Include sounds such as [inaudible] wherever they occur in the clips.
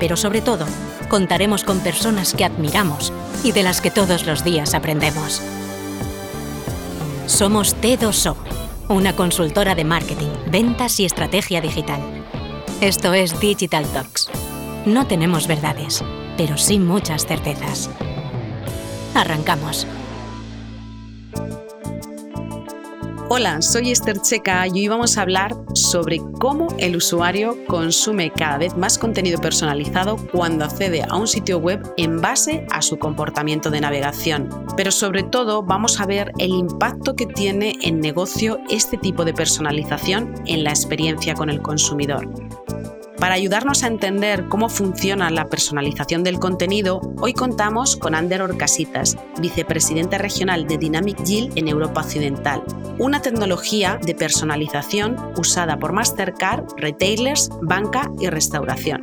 pero sobre todo, contaremos con personas que admiramos y de las que todos los días aprendemos. Somos T2O, una consultora de marketing, ventas y estrategia digital. Esto es Digital Talks. No tenemos verdades, pero sí muchas certezas. Arrancamos. Hola, soy Esther Checa y hoy vamos a hablar sobre cómo el usuario consume cada vez más contenido personalizado cuando accede a un sitio web en base a su comportamiento de navegación. Pero sobre todo vamos a ver el impacto que tiene en negocio este tipo de personalización en la experiencia con el consumidor. Para ayudarnos a entender cómo funciona la personalización del contenido, hoy contamos con Ander Orcasitas, vicepresidente regional de Dynamic Yield en Europa Occidental, una tecnología de personalización usada por Mastercard, retailers, banca y restauración.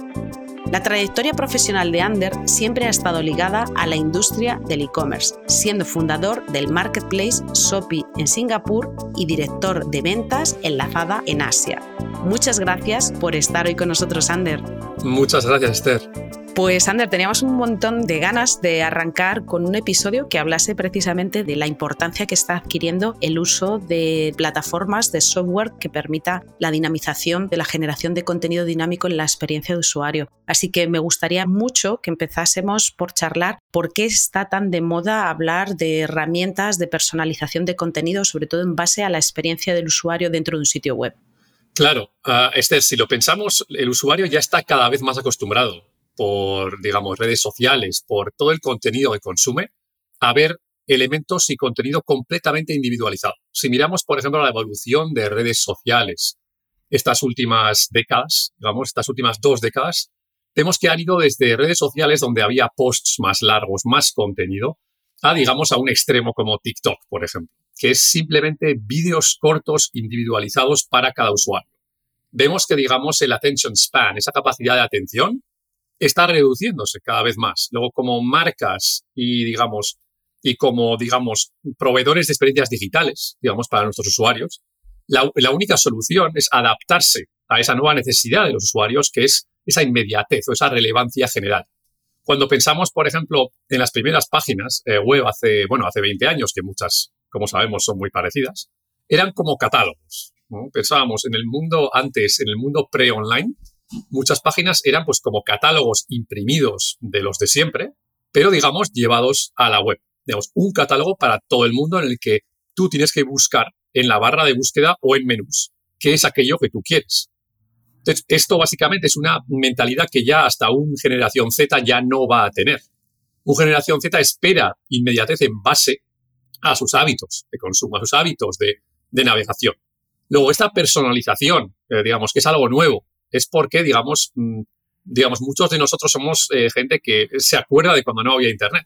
La trayectoria profesional de Ander siempre ha estado ligada a la industria del e-commerce, siendo fundador del marketplace Shopee en Singapur y director de ventas enlazada en Asia. Muchas gracias por estar hoy con nosotros, Ander. Muchas gracias, Esther. Pues, Ander, teníamos un montón de ganas de arrancar con un episodio que hablase precisamente de la importancia que está adquiriendo el uso de plataformas de software que permita la dinamización de la generación de contenido dinámico en la experiencia de usuario. Así que me gustaría mucho que empezásemos por charlar por qué está tan de moda hablar de herramientas de personalización de contenido, sobre todo en base a la experiencia del usuario dentro de un sitio web. Claro, uh, Esther, si lo pensamos, el usuario ya está cada vez más acostumbrado por, digamos, redes sociales, por todo el contenido que consume, a ver elementos y contenido completamente individualizado. Si miramos, por ejemplo, la evolución de redes sociales estas últimas décadas, digamos, estas últimas dos décadas, vemos que han ido desde redes sociales donde había posts más largos, más contenido, a, digamos, a un extremo como TikTok, por ejemplo, que es simplemente vídeos cortos individualizados para cada usuario. Vemos que, digamos, el attention span, esa capacidad de atención, está reduciéndose cada vez más. Luego, como marcas y, digamos, y como, digamos, proveedores de experiencias digitales, digamos, para nuestros usuarios, la, única solución es adaptarse a esa nueva necesidad de los usuarios, que es esa inmediatez o esa relevancia general. Cuando pensamos, por ejemplo, en las primeras páginas eh, web hace, bueno, hace 20 años, que muchas, como sabemos, son muy parecidas, eran como catálogos. Pensábamos en el mundo antes, en el mundo pre-online, muchas páginas eran pues como catálogos imprimidos de los de siempre, pero digamos llevados a la web. Digamos, un catálogo para todo el mundo en el que tú tienes que buscar en la barra de búsqueda o en menús qué es aquello que tú quieres. Entonces, esto básicamente es una mentalidad que ya hasta un generación Z ya no va a tener. Un generación Z espera inmediatez en base a sus hábitos de consumo, a sus hábitos de, navegación. Luego, esta personalización, eh, digamos, que es algo nuevo, es porque, digamos, mm, digamos, muchos de nosotros somos eh, gente que se acuerda de cuando no había Internet.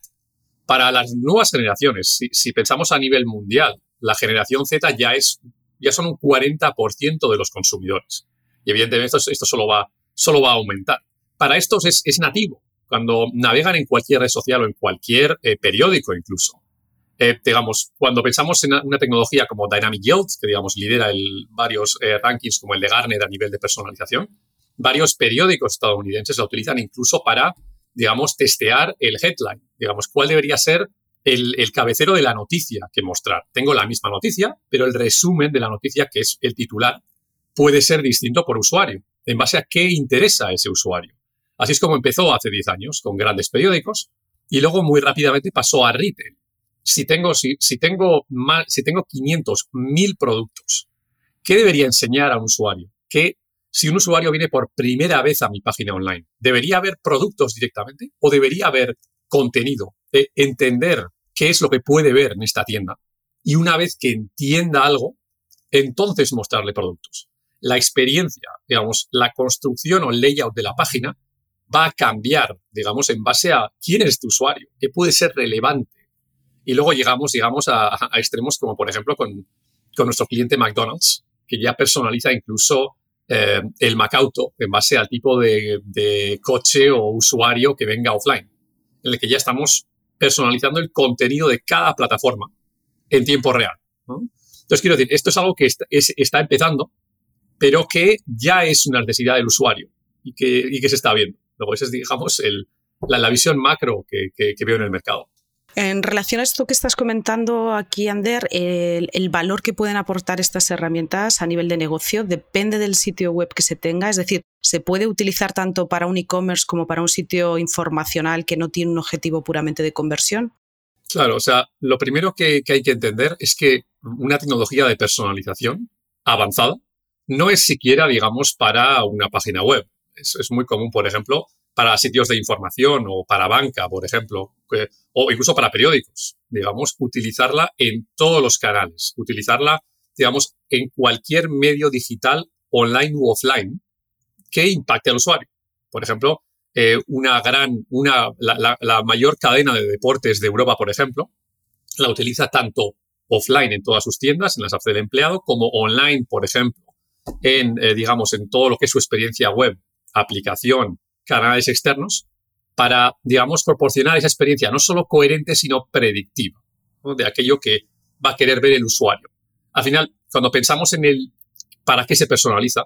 Para las nuevas generaciones, si, pensamos a nivel mundial, la generación Z ya es, ya son un 40% de los consumidores. Y evidentemente esto, esto solo, va, solo va a aumentar. Para estos es, es nativo. Cuando navegan en cualquier red social o en cualquier eh, periódico incluso, eh, digamos, cuando pensamos en una tecnología como Dynamic Yield, que digamos lidera varios eh, rankings como el de Gartner a nivel de personalización, varios periódicos estadounidenses la utilizan incluso para, digamos, testear el headline, digamos, cuál debería ser el, el, cabecero de la noticia que mostrar. Tengo la misma noticia, pero el resumen de la noticia, que es el titular, puede ser distinto por usuario, en base a qué interesa a ese usuario. Así es como empezó hace 10 años con grandes periódicos y luego muy rápidamente pasó a retail si tengo, si, tengo, si tengo 500, 1000 productos, ¿qué debería enseñar a un usuario? Que si un usuario viene por primera vez a mi página online, ¿debería haber productos directamente o debería haber contenido? De entender qué es lo que puede ver en esta tienda. Y una vez que entienda algo, entonces mostrarle productos. La experiencia, digamos, la construcción o layout de la página va a cambiar, digamos, en base a quién es este usuario, qué puede ser relevante. Y luego llegamos, digamos, a, extremos como, por ejemplo, con, con, nuestro cliente McDonald's, que ya personaliza incluso eh, el Macauto en base al tipo de, coche o usuario que venga offline, en el que ya estamos personalizando el contenido de cada plataforma en tiempo real. Entonces, quiero decir, esto es algo que está, está, empezando, pero que ya es una necesidad del usuario y que, y que se está viendo. Luego, esa es, digamos, el, la, la, visión macro que, que, que veo en el mercado. En relación a esto que estás comentando aquí, Ander, el, valor que pueden aportar estas herramientas a nivel de negocio depende del sitio web que se tenga. Es decir, se puede utilizar tanto para un e-commerce como para un sitio informacional que no tiene un objetivo puramente de conversión. Claro, o sea, lo primero que, hay que entender es que una tecnología de personalización avanzada no es siquiera, digamos, para una página web. Es muy común, por ejemplo, para sitios de información o para banca, por ejemplo, o incluso para periódicos, digamos, utilizarla en todos los canales, utilizarla, digamos, en cualquier medio digital, online u offline, que impacte al usuario. Por ejemplo, eh, una gran, una, la, la, mayor cadena de deportes de Europa, por ejemplo, la utiliza tanto offline en todas sus tiendas, en las apps del empleado, como online, por ejemplo, en, eh, digamos, en todo lo que es su experiencia web, aplicación, canales externos, para, digamos, proporcionar esa experiencia no solo coherente, sino predictiva, de aquello que va a querer ver el usuario. Al final, cuando pensamos en el para qué se personaliza,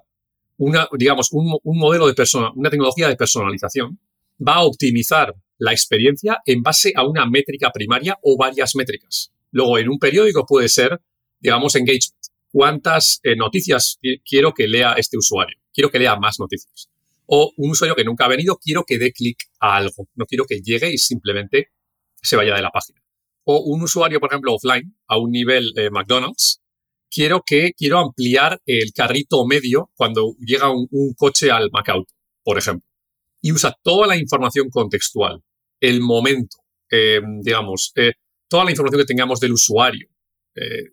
una, digamos, un, un modelo de persona, una tecnología de personalización va a optimizar la experiencia en base a una métrica primaria o varias métricas. Luego, en un periódico puede ser, digamos, engagement. ¿Cuántas eh, noticias quiero que lea este usuario? Quiero que lea más noticias. O un usuario que nunca ha venido, quiero que dé clic a algo. No quiero que llegue y simplemente se vaya de la página. O un usuario, por ejemplo, offline, a un nivel eh, McDonald's, quiero que quiero ampliar el carrito medio cuando llega un, coche al Macauto, por ejemplo. Y usa toda la información contextual, el momento, eh, digamos, eh, toda la información que tengamos del usuario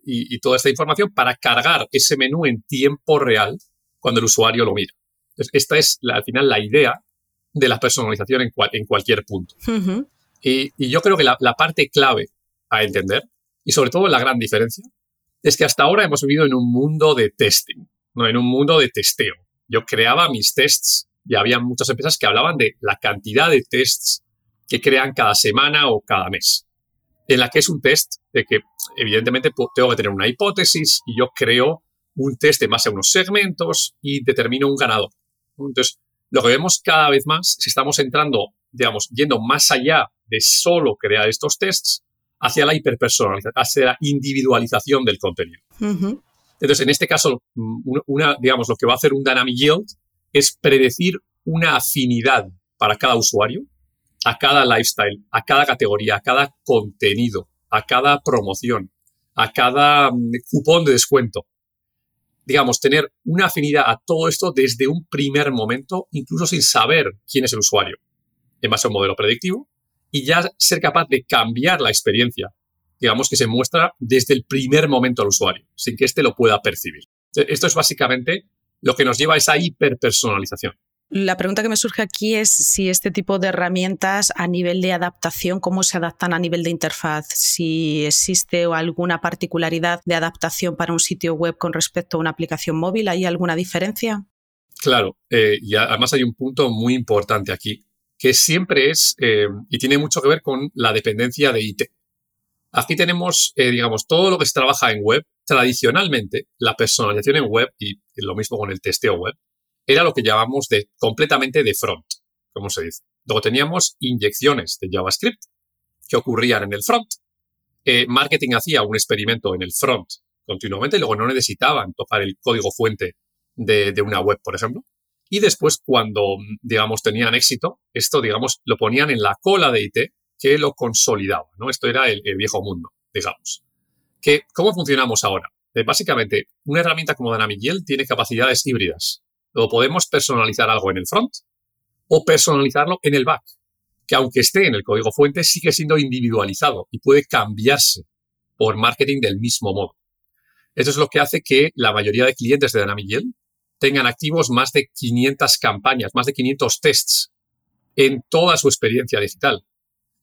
y, y, toda esta información para cargar ese menú en tiempo real cuando el usuario lo mira. Entonces, esta es la, al final la idea de la personalización en, cual, en cualquier punto. Uh -huh. y, y, yo creo que la, la parte clave a entender, y sobre todo la gran diferencia, es que hasta ahora hemos vivido en un mundo de testing, ¿no? en un mundo de testeo. Yo creaba mis tests y había muchas empresas que hablaban de la cantidad de tests que crean cada semana o cada mes. En la que es un test de que, evidentemente, tengo que tener una hipótesis y yo creo un test en base a unos segmentos y determino un ganador. Entonces, lo que vemos cada vez más es que estamos entrando, digamos, yendo más allá de solo crear estos tests hacia la hiperpersonalización, hacia la individualización del contenido. Uh -huh. Entonces, en este caso, una, digamos, lo que va a hacer un Dynamic Yield es predecir una afinidad para cada usuario, a cada lifestyle, a cada categoría, a cada contenido, a cada promoción, a cada mm, cupón de descuento. Digamos, tener una afinidad a todo esto desde un primer momento, incluso sin saber quién es el usuario, en base a un modelo predictivo, y ya ser capaz de cambiar la experiencia, digamos, que se muestra desde el primer momento al usuario, sin que éste lo pueda percibir. Esto es básicamente lo que nos lleva a esa hiperpersonalización. La pregunta que me surge aquí es si este tipo de herramientas a nivel de adaptación, cómo se adaptan a nivel de interfaz, si existe alguna particularidad de adaptación para un sitio web con respecto a una aplicación móvil, ¿hay alguna diferencia? Claro, eh, y además hay un punto muy importante aquí, que siempre es, eh, y tiene mucho que ver con la dependencia de IT. Aquí tenemos, eh, digamos, todo lo que se trabaja en web. Tradicionalmente, la personalización en web, y lo mismo con el testeo web, era lo que llamamos de completamente de front, como se dice. Luego teníamos inyecciones de JavaScript que ocurrían en el front. Eh, marketing hacía un experimento en el front continuamente, y luego no necesitaban tocar el código fuente de, una web, por ejemplo. Y después, cuando, digamos, tenían éxito, esto, digamos, lo ponían en la cola de IT que lo consolidaba, ¿no? Esto era el, el viejo mundo, digamos. Que, ¿Cómo funcionamos ahora? Eh, básicamente, una herramienta como Dynamic Yield tiene capacidades híbridas. Lo podemos personalizar algo en el front o personalizarlo en el back, que aunque esté en el código fuente, sigue siendo individualizado y puede cambiarse por marketing del mismo modo. Esto es lo que hace que la mayoría de clientes de Dynamic Yield tengan activos más de 500 campañas, más de 500 tests en toda su experiencia digital.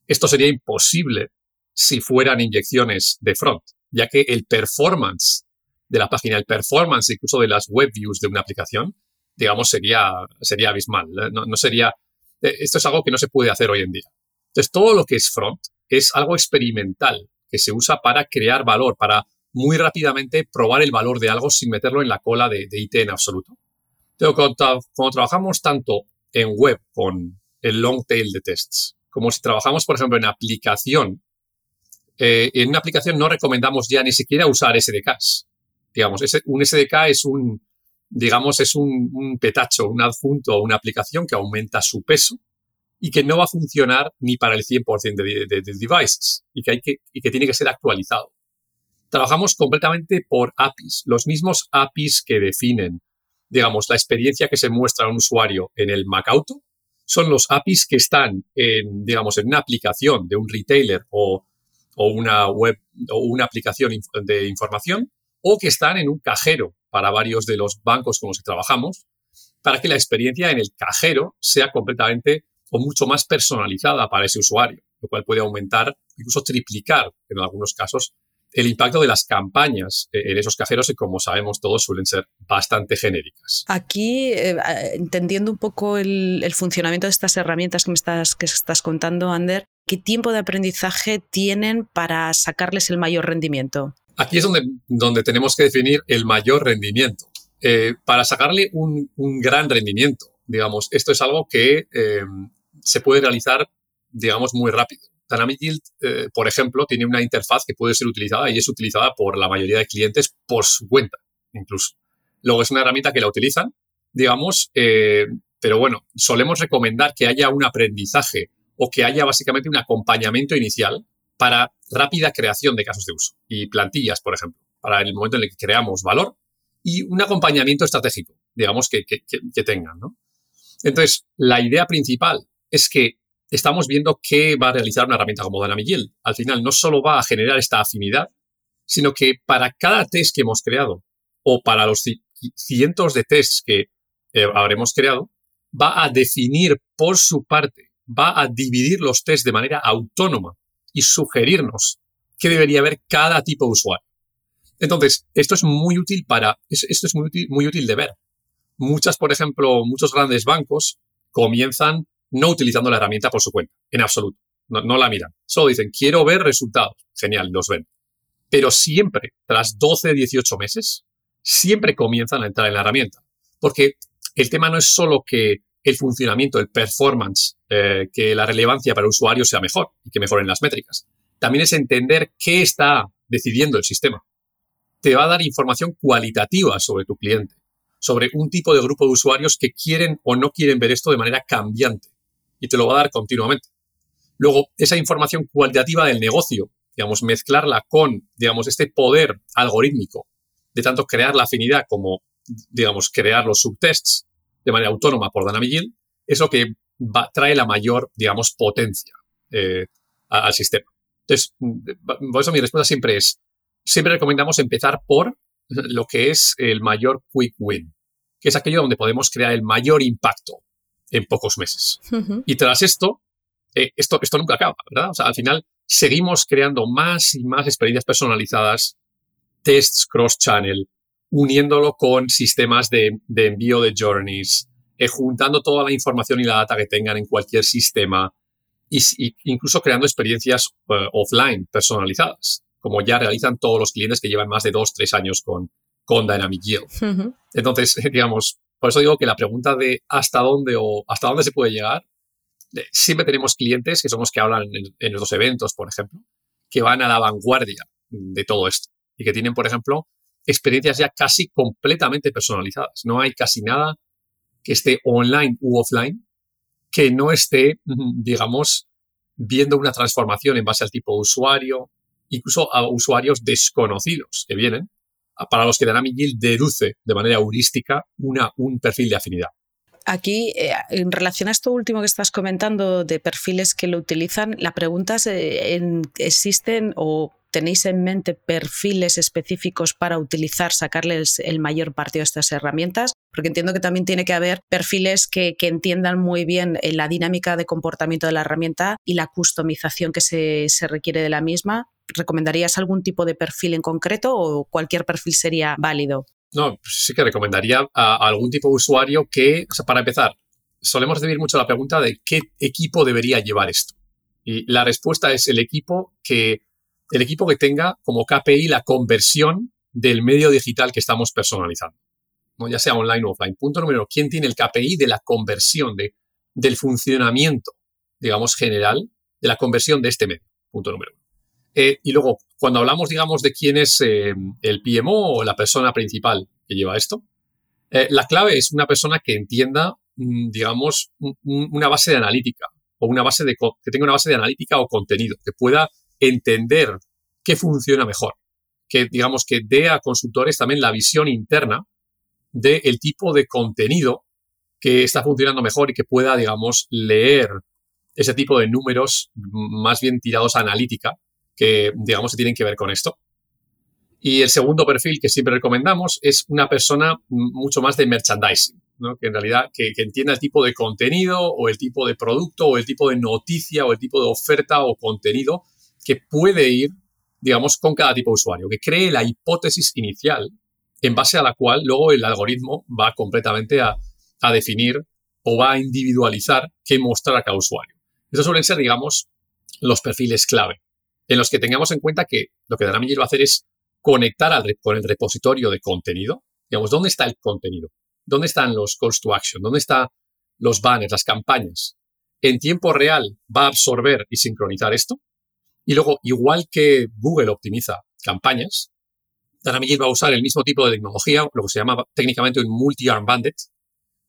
Esto sería imposible si fueran inyecciones de front, ya que el performance de la página, el performance incluso de las web views de una aplicación, digamos, sería, sería abismal. No, no sería, eh, esto es algo que no se puede hacer hoy en día. Entonces, todo lo que es front es algo experimental que se usa para crear valor, para muy rápidamente probar el valor de algo sin meterlo en la cola de, IT en absoluto. Pero cuando, trabajamos tanto en web con el long tail de tests, como si trabajamos, por ejemplo, en aplicación, eh, en una aplicación no recomendamos ya ni siquiera usar SDKs. Digamos, un SDK es un, digamos, es un, petacho, un adjunto a una aplicación que aumenta su peso y que no va a funcionar ni para el 100% de, de, devices y que, hay que, y que tiene que ser actualizado. Trabajamos completamente por APIs, los mismos APIs que definen, digamos, la experiencia que se muestra a un usuario en el Mac Auto, son los APIs que están en, digamos, en una aplicación de un retailer o, o una web o una aplicación de información o que están en un cajero para varios de los bancos con los que trabajamos, para que la experiencia en el cajero sea completamente o mucho más personalizada para ese usuario, lo cual puede aumentar, incluso triplicar en algunos casos, el impacto de las campañas en esos cajeros y como sabemos todos suelen ser bastante genéricas. Aquí, eh, entendiendo un poco el, funcionamiento de estas herramientas que me estás, que estás contando, Ander, ¿qué tiempo de aprendizaje tienen para sacarles el mayor rendimiento? Aquí es donde, donde tenemos que definir el mayor rendimiento. Eh, para sacarle un, un, gran rendimiento, digamos, esto es algo que eh, se puede realizar, digamos, muy rápido. Dynamic Yield, eh, por ejemplo, tiene una interfaz que puede ser utilizada y es utilizada por la mayoría de clientes por su cuenta, incluso. Luego es una herramienta que la utilizan, digamos, pero bueno, solemos recomendar que haya un aprendizaje o que haya básicamente un acompañamiento inicial para rápida creación de casos de uso y plantillas, por ejemplo, para el momento en el que creamos valor y un acompañamiento estratégico, digamos, que, que, tengan, ¿no? Entonces, la idea principal es que estamos viendo qué va a realizar una herramienta como Dynamic Yield. Al final, no solo va a generar esta afinidad, sino que para cada test que hemos creado o para los cientos de tests que eh, habremos creado, va a definir por su parte, va a dividir los tests de manera autónoma y sugerirnos qué debería haber cada tipo de usuario. Entonces, esto es muy útil para, esto es muy útil, muy útil de ver. Muchas, por ejemplo, muchos grandes bancos comienzan no utilizando la herramienta por su cuenta, en absoluto. No, la miran. Solo dicen, quiero ver resultados. Genial, los ven. Pero siempre, tras 12, 18 meses, siempre comienzan a entrar en la herramienta. Porque el tema no es solo que el funcionamiento, el performance, eh, que la relevancia para el usuario sea mejor y que mejoren las métricas. También es entender qué está decidiendo el sistema. Te va a dar información cualitativa sobre tu cliente, sobre un tipo de grupo de usuarios que quieren o no quieren ver esto de manera cambiante y te lo va a dar continuamente. Luego, esa información cualitativa del negocio, digamos, mezclarla con, digamos, este poder algorítmico de tanto crear la afinidad como, digamos, crear los subtests de manera autónoma por Dynamic Yield, es lo que trae la mayor, digamos, potencia eh, al sistema. Entonces, por eso mi respuesta siempre es, siempre recomendamos empezar por lo que es el mayor quick win, que es aquello donde podemos crear el mayor impacto en pocos meses. Y tras esto, eh, esto, esto nunca acaba, ¿verdad? O sea, al final seguimos creando más y más experiencias personalizadas, tests cross-channel, uniéndolo con sistemas de, envío de journeys, eh, juntando toda la información y la data que tengan en cualquier sistema, y, incluso creando experiencias eh, offline personalizadas, como ya realizan todos los clientes que llevan más de dos, tres años con, con Dynamic Yield. Entonces, [laughs] digamos, por eso digo que la pregunta de hasta dónde o hasta dónde se puede llegar, eh, siempre tenemos clientes que son los que hablan en, los eventos, por ejemplo, que van a la vanguardia de todo esto y que tienen, por ejemplo, experiencias ya casi completamente personalizadas. No hay casi nada que esté online u offline que no esté, digamos, viendo una transformación en base al tipo de usuario, incluso a usuarios desconocidos que vienen para los que Dynamic Yield deduce de manera heurística una, un perfil de afinidad. Aquí, eh, en relación a esto último que estás comentando de perfiles que lo utilizan, la pregunta es, eh, ¿existen o tenéis en mente perfiles específicos para utilizar, sacarles el mayor partido a estas herramientas? Porque entiendo que también tiene que haber perfiles que, entiendan muy bien eh, la dinámica de comportamiento de la herramienta y la customización que se, se requiere de la misma. ¿Recomendarías algún tipo de perfil en concreto o cualquier perfil sería válido? No, pues sí que recomendaría a algún tipo de usuario que, o sea, para empezar, solemos recibir mucho la pregunta de qué equipo debería llevar esto. Y la respuesta es el equipo que, el equipo que tenga como KPI la conversión del medio digital que estamos personalizando, ¿no? ya sea online o offline. Punto número ¿quién tiene el KPI de la conversión, de, del funcionamiento, digamos, general, de la conversión de este medio? Punto número uno. Eh, y luego, cuando hablamos, digamos, de quién es eh, el PMO o la persona principal que lleva esto, eh, la clave es una persona que entienda, mm, digamos, una base de analítica o una base de, que tenga una base de analítica o contenido, que pueda entender qué funciona mejor, que, digamos, que dé a consultores también la visión interna del tipo de contenido que está funcionando mejor y que pueda, digamos, leer ese tipo de números más bien tirados a analítica que, digamos, que tienen que ver con esto. Y el segundo perfil que siempre recomendamos es una persona mucho más de merchandising, ¿no? que en realidad que, entienda el tipo de contenido o el tipo de producto o el tipo de noticia o el tipo de oferta o contenido que puede ir, digamos, con cada tipo de usuario, que cree la hipótesis inicial en base a la cual luego el algoritmo va completamente a, a definir o va a individualizar qué mostrar a cada usuario. Estos suelen ser, digamos, los perfiles clave en los que tengamos en cuenta que lo que Dynamic va a hacer es conectar con el repositorio de contenido. Digamos, ¿dónde está el contenido? ¿Dónde están los calls to action? ¿Dónde están los banners, las campañas? En tiempo real va a absorber y sincronizar esto. Y luego, igual que Google optimiza campañas, Dynamic va a usar el mismo tipo de tecnología, lo que se llama técnicamente un multi-arm bandit,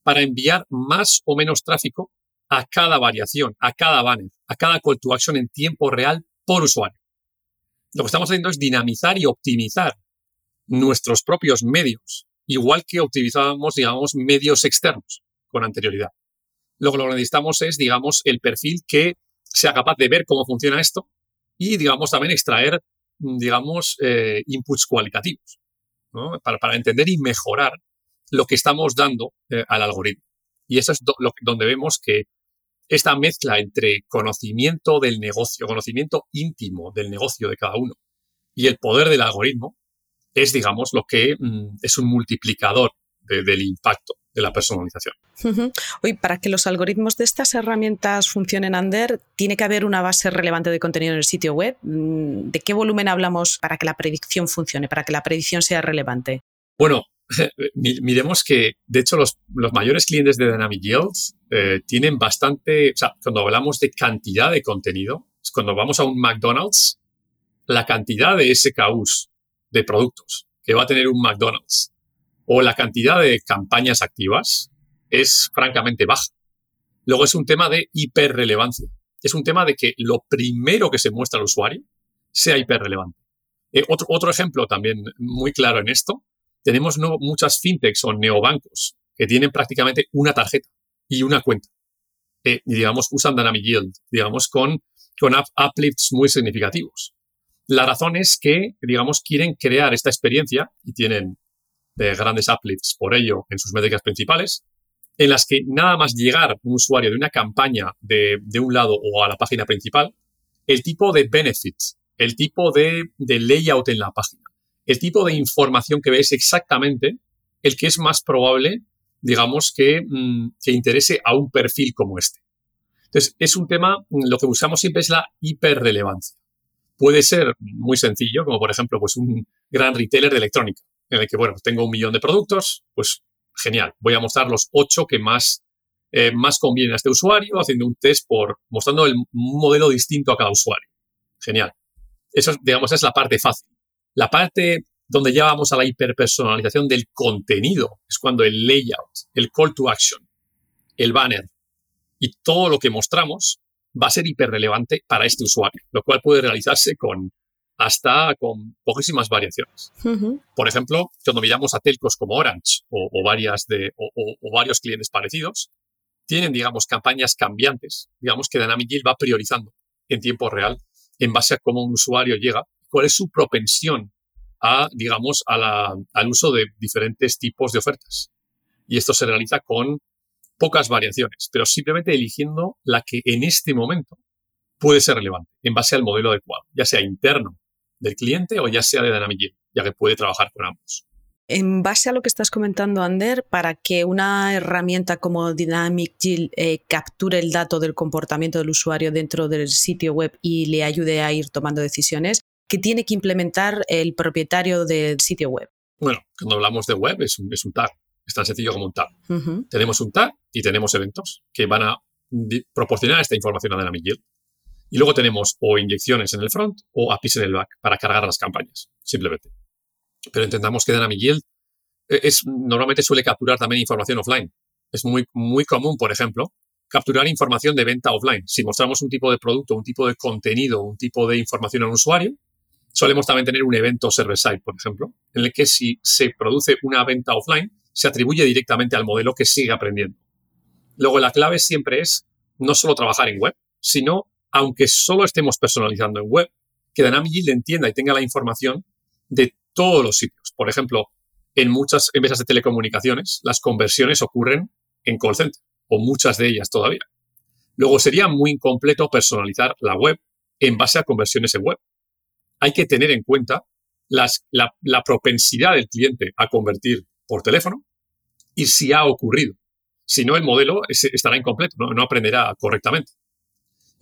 para enviar más o menos tráfico a cada variación, a cada banner, a cada call to action en tiempo real por usuario. Lo que estamos haciendo es dinamizar y optimizar nuestros propios medios, igual que optimizábamos, digamos, medios externos con anterioridad. Lo que necesitamos es, digamos, el perfil que sea capaz de ver cómo funciona esto y, digamos, también extraer, digamos, eh, inputs cualitativos, para, entender y mejorar lo que estamos dando eh, al algoritmo. Y eso es lo, donde vemos que esta mezcla entre conocimiento del negocio, conocimiento íntimo del negocio de cada uno y el poder del algoritmo es, digamos, lo que mm, es un multiplicador del impacto de la personalización. Hoy, para que los algoritmos de estas herramientas funcionen, Ander, tiene que haber una base relevante de contenido en el sitio web. Mm, ¿De qué volumen hablamos para que la predicción funcione, para que la predicción sea relevante? Bueno, [laughs] miremos que, de hecho, los, mayores clientes de Dynamic Yields eh, tienen bastante, o sea, cuando hablamos de cantidad de contenido, cuando vamos a un McDonald's, la cantidad de SKUs de productos que va a tener un McDonald's o la cantidad de campañas activas es francamente baja. Luego es un tema de hiperrelevancia. Es un tema de que lo primero que se muestra al usuario sea hiperrelevante. Eh, otro, otro ejemplo también muy claro en esto tenemos no, muchas fintechs o neobancos que tienen prácticamente una tarjeta y una cuenta. Eh, digamos, usan Dynamic Yield, digamos, con, con uplifts muy significativos. La razón es que, digamos, quieren crear esta experiencia y tienen de grandes uplifts por ello en sus métricas principales, en las que nada más llegar un usuario de una campaña de, de un lado o a la página principal, el tipo de benefits, el tipo de, de layout en la página, el tipo de información que ve es exactamente el que es más probable, digamos, que, mm, que interese a un perfil como este. Entonces, es un tema, mm, lo que buscamos siempre es la hiperrelevancia. Puede ser muy sencillo, como por ejemplo, pues un gran retailer de electrónica, en el que, bueno, tengo un millón de productos, pues genial, voy a mostrar los ocho que más, eh, más convienen a este usuario, haciendo un test por, mostrando el modelo distinto a cada usuario. Genial. Eso, digamos, es la parte fácil. La parte donde ya vamos a la hiperpersonalización del contenido es cuando el layout, el call to action, el banner y todo lo que mostramos va a ser hiperrelevante para este usuario, lo cual puede realizarse con hasta con poquísimas variaciones. Por ejemplo, cuando miramos a telcos como Orange o, varias de, o, varios clientes parecidos, tienen, digamos, campañas cambiantes, digamos que Dynamic Yield va priorizando en tiempo real en base a cómo un usuario llega cuál es su propensión a, digamos, al uso de diferentes tipos de ofertas. Y esto se realiza con pocas variaciones, pero simplemente eligiendo la que en este momento puede ser relevante en base al modelo adecuado, ya sea interno del cliente o ya sea de Dynamic Yield, ya que puede trabajar con ambos. En base a lo que estás comentando, Ander, para que una herramienta como Dynamic Yield eh, capture el dato del comportamiento del usuario dentro del sitio web y le ayude a ir tomando decisiones, ¿qué tiene que implementar el propietario del sitio web? Bueno, cuando hablamos de web es un, es un tag. Es tan sencillo como un tag. Tenemos un tag y tenemos eventos que van a proporcionar esta información a Dynamic Yield. Y luego tenemos o inyecciones en el front o APIs en el back para cargar las campañas, simplemente. Pero entendamos que Dynamic Yield eh, es, normalmente suele capturar también información offline. Es muy, muy común, por ejemplo, capturar información de venta offline. Si mostramos un tipo de producto, un tipo de contenido, un tipo de información al usuario, solemos también tener un evento server-side, por ejemplo, en el que si se produce una venta offline, se atribuye directamente al modelo que sigue aprendiendo. Luego, la clave siempre es no solo trabajar en web, sino aunque solo estemos personalizando en web, que Dynamic Yield entienda y tenga la información de todos los sitios. Por ejemplo, en muchas empresas de telecomunicaciones, las conversiones ocurren en call center, o muchas de ellas todavía. Luego sería muy incompleto personalizar la web en base a conversiones en web. Hay que tener en cuenta las, la, propensidad del cliente a convertir por teléfono y si ha ocurrido. Si no, el modelo estará incompleto, no aprenderá correctamente.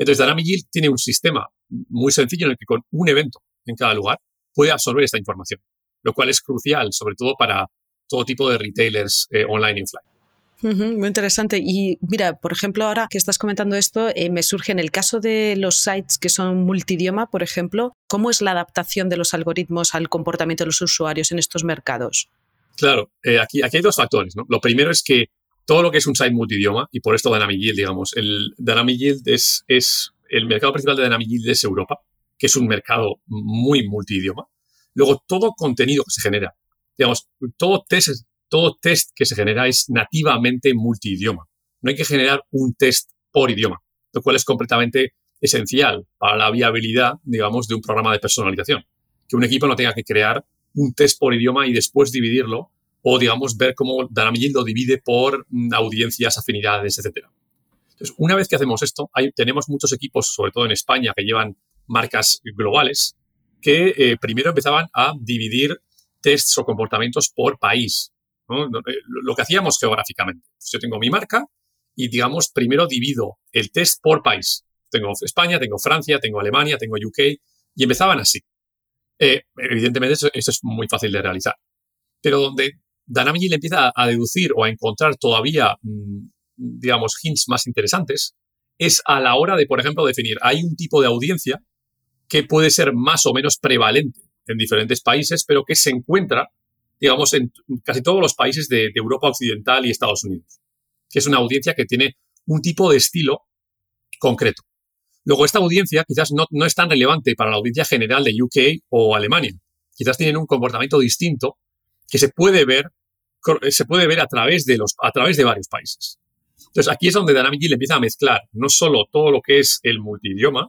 Entonces, Dynamic Yield tiene un sistema muy sencillo en el que con un evento en cada lugar puede absorber esta información, lo cual es crucial, sobre todo para todo tipo de retailers eh, online y offline. muy interesante. Y mira, por ejemplo, ahora que estás comentando esto, eh, me surge en el caso de los sites que son multidioma, por ejemplo, ¿cómo es la adaptación de los algoritmos al comportamiento de los usuarios en estos mercados? Claro, eh, aquí, aquí hay dos factores. ¿no? Lo primero es que todo lo que es un site multidioma, y por esto Dynamic digamos, el Dynamic es el mercado principal de Dynamic Yield es Europa, que es un mercado muy multidioma. Luego, todo contenido que se genera, digamos, todo test, todo test que se genera es nativamente multidioma. No hay que generar un test por idioma, lo cual es completamente esencial para la viabilidad, digamos, de un programa de personalización. Que un equipo no tenga que crear un test por idioma y después dividirlo o, digamos, ver cómo Dynamic lo divide por mm, audiencias, afinidades, etc. Entonces, una vez que hacemos esto, tenemos muchos equipos, sobre todo en España, que llevan marcas globales, que eh, primero empezaban a dividir tests o comportamientos por país, eh, lo que hacíamos geográficamente. Pues yo tengo mi marca y, digamos, primero divido el test por país. Tengo España, tengo Francia, tengo Alemania, tengo UK, y empezaban así. Eh, evidentemente, eso, eso, es muy fácil de realizar. Pero donde Dynamic le empieza a deducir o a encontrar todavía, mm, digamos, hints más interesantes, es a la hora de, por ejemplo, definir, hay un tipo de audiencia que puede ser más o menos prevalente en diferentes países, pero que se encuentra, digamos, en casi todos los países de, Europa Occidental y Estados Unidos, que es una audiencia que tiene un tipo de estilo concreto. Luego, esta audiencia quizás no, no es tan relevante para la audiencia general de UK o Alemania. Quizás tienen un comportamiento distinto que se puede ver se puede ver a través de, los, a través de varios países. Entonces, aquí es donde Dynamic Yield empieza a mezclar no solo todo lo que es el multidioma,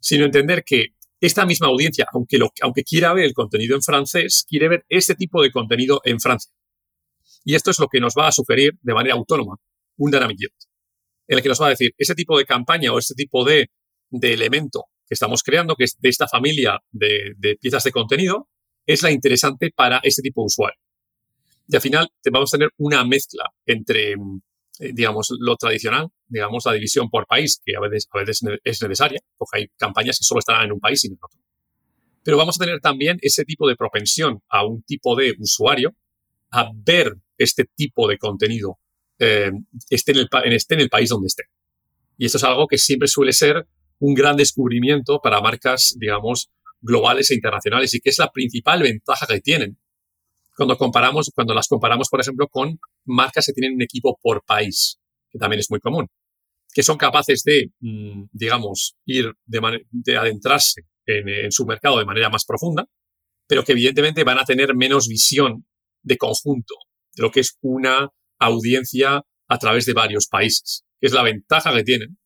sino entender que esta misma audiencia, aunque, lo, aunque quiera ver el contenido en francés, quiere ver este tipo de contenido en Francia. Y esto es lo que nos va a sugerir de manera autónoma un Dynamic Yield, en el que nos va a decir, ese tipo de campaña o este tipo de, de elemento que estamos creando, que es de esta familia de, de piezas de contenido, es la interesante para este tipo de usuario. Y al final vamos a tener una mezcla entre, eh, digamos, lo tradicional, digamos, la división por país, que a veces, a veces es necesaria, porque hay campañas que solo estarán en un país y no en otro. Pero vamos a tener también ese tipo de propensión a un tipo de usuario a ver este tipo de contenido, eh, en el, esté en el país donde esté. Y esto es algo que siempre suele ser un gran descubrimiento para marcas, digamos, globales e internacionales y que es la principal ventaja que tienen cuando comparamos, cuando las comparamos, por ejemplo, con marcas que tienen un equipo por país, que también es muy común, que son capaces de, mm, digamos, ir de, de adentrarse en, su mercado de manera más profunda, pero que evidentemente van a tener menos visión de conjunto de lo que es una audiencia a través de varios países, que es la ventaja que tienen,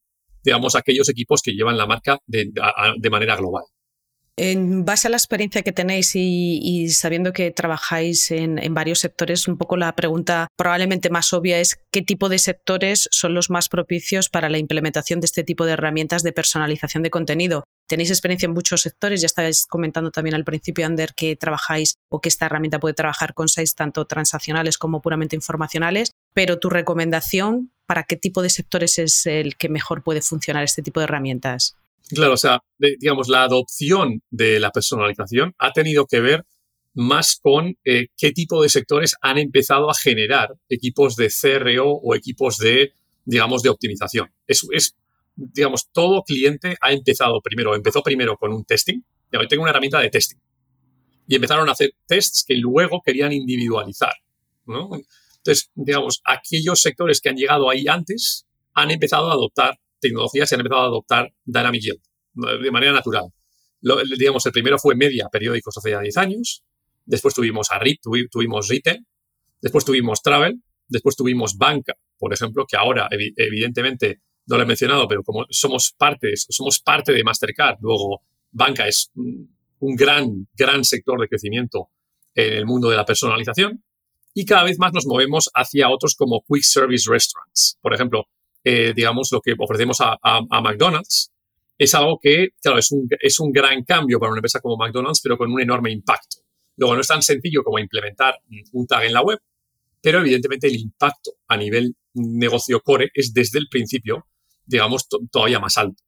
digamos, aquellos equipos que llevan la marca de manera global. En base a la experiencia que tenéis y, sabiendo que trabajáis en, varios sectores, un poco la pregunta probablemente más obvia es qué tipo de sectores son los más propicios para la implementación de este tipo de herramientas de personalización de contenido. Tenéis experiencia en muchos sectores, ya estabais comentando también al principio, Ander, que trabajáis o que esta herramienta puede trabajar con sites tanto transaccionales como puramente informacionales, pero tu recomendación para qué tipo de sectores es el que mejor puede funcionar este tipo de herramientas. Claro, o sea, digamos, la adopción de la personalización ha tenido que ver más con eh, qué tipo de sectores han empezado a generar equipos de CRO o equipos de, digamos, de optimización. Es, es digamos, todo cliente ha empezado primero, empezó primero con un testing. Yo tengo una herramienta de testing. Y empezaron a hacer tests que luego querían individualizar. Entonces, digamos, aquellos sectores que han llegado ahí antes han empezado a adoptar tecnologías se han empezado a adoptar Dynamic Yield de manera natural. digamos, el primero fue media, periódicos hace ya 10 años. Después tuvimos a RIT, tuvimos retail. Después tuvimos travel. Después tuvimos banca, por ejemplo, que ahora evidentemente no lo he mencionado, pero como somos parte, somos parte de Mastercard, luego banca es un gran, gran sector de crecimiento en el mundo de la personalización y cada vez más nos movemos hacia otros como quick service restaurants. Por ejemplo, eh, digamos, lo que ofrecemos a, McDonald's, es algo que, claro, es un, es un gran cambio para una empresa como McDonald's, pero con un enorme impacto. Luego, no es tan sencillo como implementar un tag en la web, pero evidentemente el impacto a nivel negocio core es desde el principio, digamos, todavía más alto.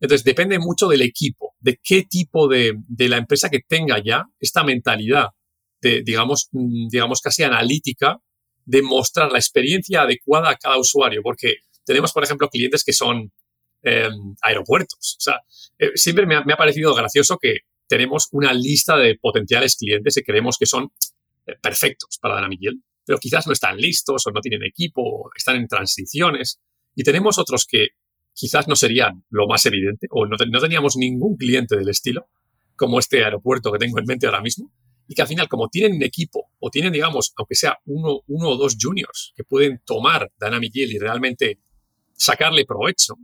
Entonces, depende mucho del equipo, de qué tipo de, de la empresa que tenga ya esta mentalidad de, digamos, digamos, casi analítica de mostrar la experiencia adecuada a cada usuario, porque tenemos, por ejemplo, clientes que son em, aeropuertos. O sea, eh, siempre me ha, parecido gracioso que tenemos una lista de potenciales clientes que creemos que son eh, perfectos para Dana Miguel, pero quizás no están listos o no tienen equipo, o están en transiciones. Y tenemos otros que quizás no serían lo más evidente o no, no teníamos ningún cliente del estilo, como este aeropuerto que tengo en mente ahora mismo, y que al final, como tienen equipo o tienen, digamos, aunque sea uno, uno o dos juniors que pueden tomar Dynamic Yield y realmente sacarle provecho,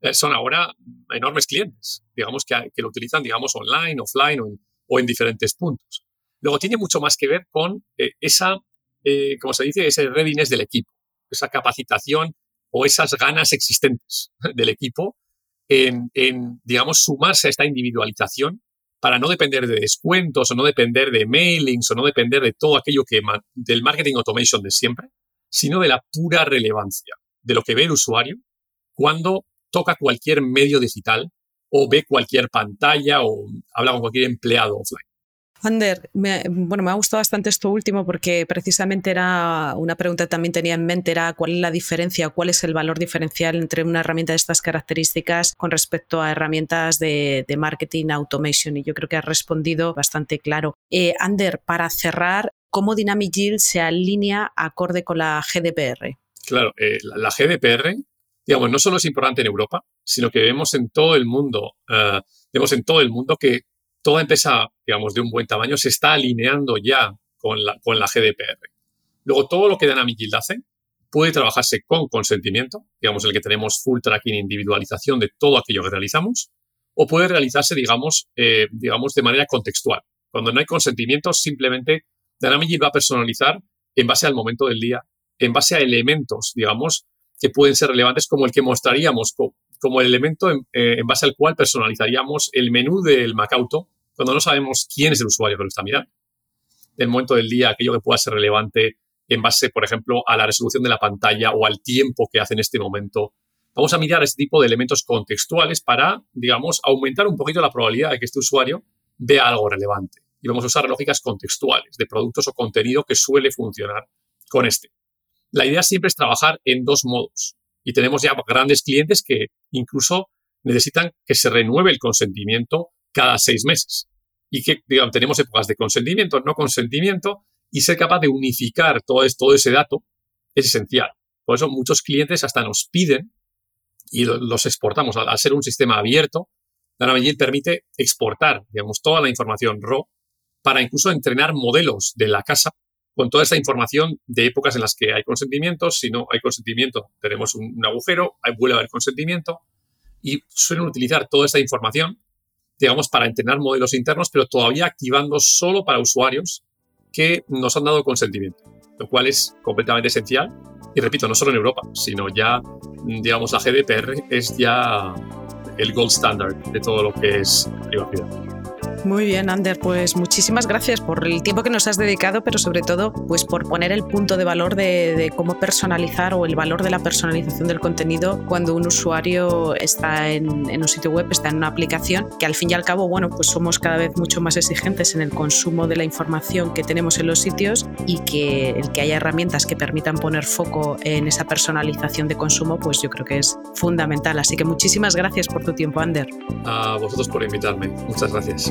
eh, son ahora enormes clientes, digamos, que, lo utilizan, digamos, online, offline o en, diferentes puntos. Luego tiene mucho más que ver con eh, esa, eh, como se dice, ese readiness del equipo, esa capacitación o esas ganas existentes [laughs] del equipo en, en, digamos, sumarse a esta individualización para no depender de descuentos o no depender de mailings o no depender de todo aquello que del marketing automation de siempre, sino de la pura relevancia de lo que ve el usuario cuando toca cualquier medio digital o ve cualquier pantalla o habla con cualquier empleado offline. Ander, me, bueno, me ha gustado bastante esto último porque precisamente era una pregunta que también tenía en mente, era cuál es la diferencia, cuál es el valor diferencial entre una herramienta de estas características con respecto a herramientas de, marketing automation y yo creo que has respondido bastante claro. Eh, Ander, para cerrar, ¿cómo Dynamic Yield se alinea acorde con la GDPR? Claro, eh, la, GDPR, digamos, no solo es importante en Europa, sino que vemos en todo el mundo, eh, vemos en todo el mundo que toda empresa, digamos, de un buen tamaño se está alineando ya con la, con la GDPR. Luego, todo lo que Dynamic hace puede trabajarse con consentimiento, digamos, el que tenemos full tracking e individualización de todo aquello que realizamos, o puede realizarse, digamos, eh, digamos, de manera contextual. Cuando no hay consentimiento, simplemente Dynamic va a personalizar en base al momento del día, en base a elementos, digamos, que pueden ser relevantes como el que mostraríamos como el elemento en, eh, base al cual personalizaríamos el menú del Macauto cuando no sabemos quién es el usuario que lo está mirando. El momento del día, aquello que pueda ser relevante en base, por ejemplo, a la resolución de la pantalla o al tiempo que hace en este momento. Vamos a mirar este tipo de elementos contextuales para, digamos, aumentar un poquito la probabilidad de que este usuario vea algo relevante. Y vamos a usar lógicas contextuales de productos o contenido que suele funcionar con este. La idea siempre es trabajar en dos modos. Y tenemos ya grandes clientes que incluso necesitan que se renueve el consentimiento cada seis meses. Y que, digamos, tenemos épocas de consentimiento, no consentimiento, y ser capaz de unificar todo, ese dato es esencial. Por eso muchos clientes hasta nos piden y los exportamos. Al, ser un sistema abierto, Dynamic permite exportar, digamos, toda la información RAW para incluso entrenar modelos de la casa con toda esta información de épocas en las que hay consentimiento. Si no hay consentimiento, tenemos un, agujero, vuelve a haber consentimiento y suelen utilizar toda esta información digamos, para entrenar modelos internos, pero todavía activando solo para usuarios que nos han dado consentimiento, lo cual es completamente esencial. Y repito, no solo en Europa, sino ya, digamos, la GDPR es ya el gold standard de todo lo que es privacidad. Muy bien, Ander, pues muchísimas gracias por el tiempo que nos has dedicado, pero sobre todo pues por poner el punto de valor de, cómo personalizar o el valor de la personalización del contenido cuando un usuario está en, un sitio web, está en una aplicación, que al fin y al cabo, bueno, pues somos cada vez mucho más exigentes en el consumo de la información que tenemos en los sitios y que el que haya herramientas que permitan poner foco en esa personalización de consumo, pues yo creo que es fundamental. Así que muchísimas gracias por tu tiempo, Ander. A vosotros por invitarme. Muchas gracias.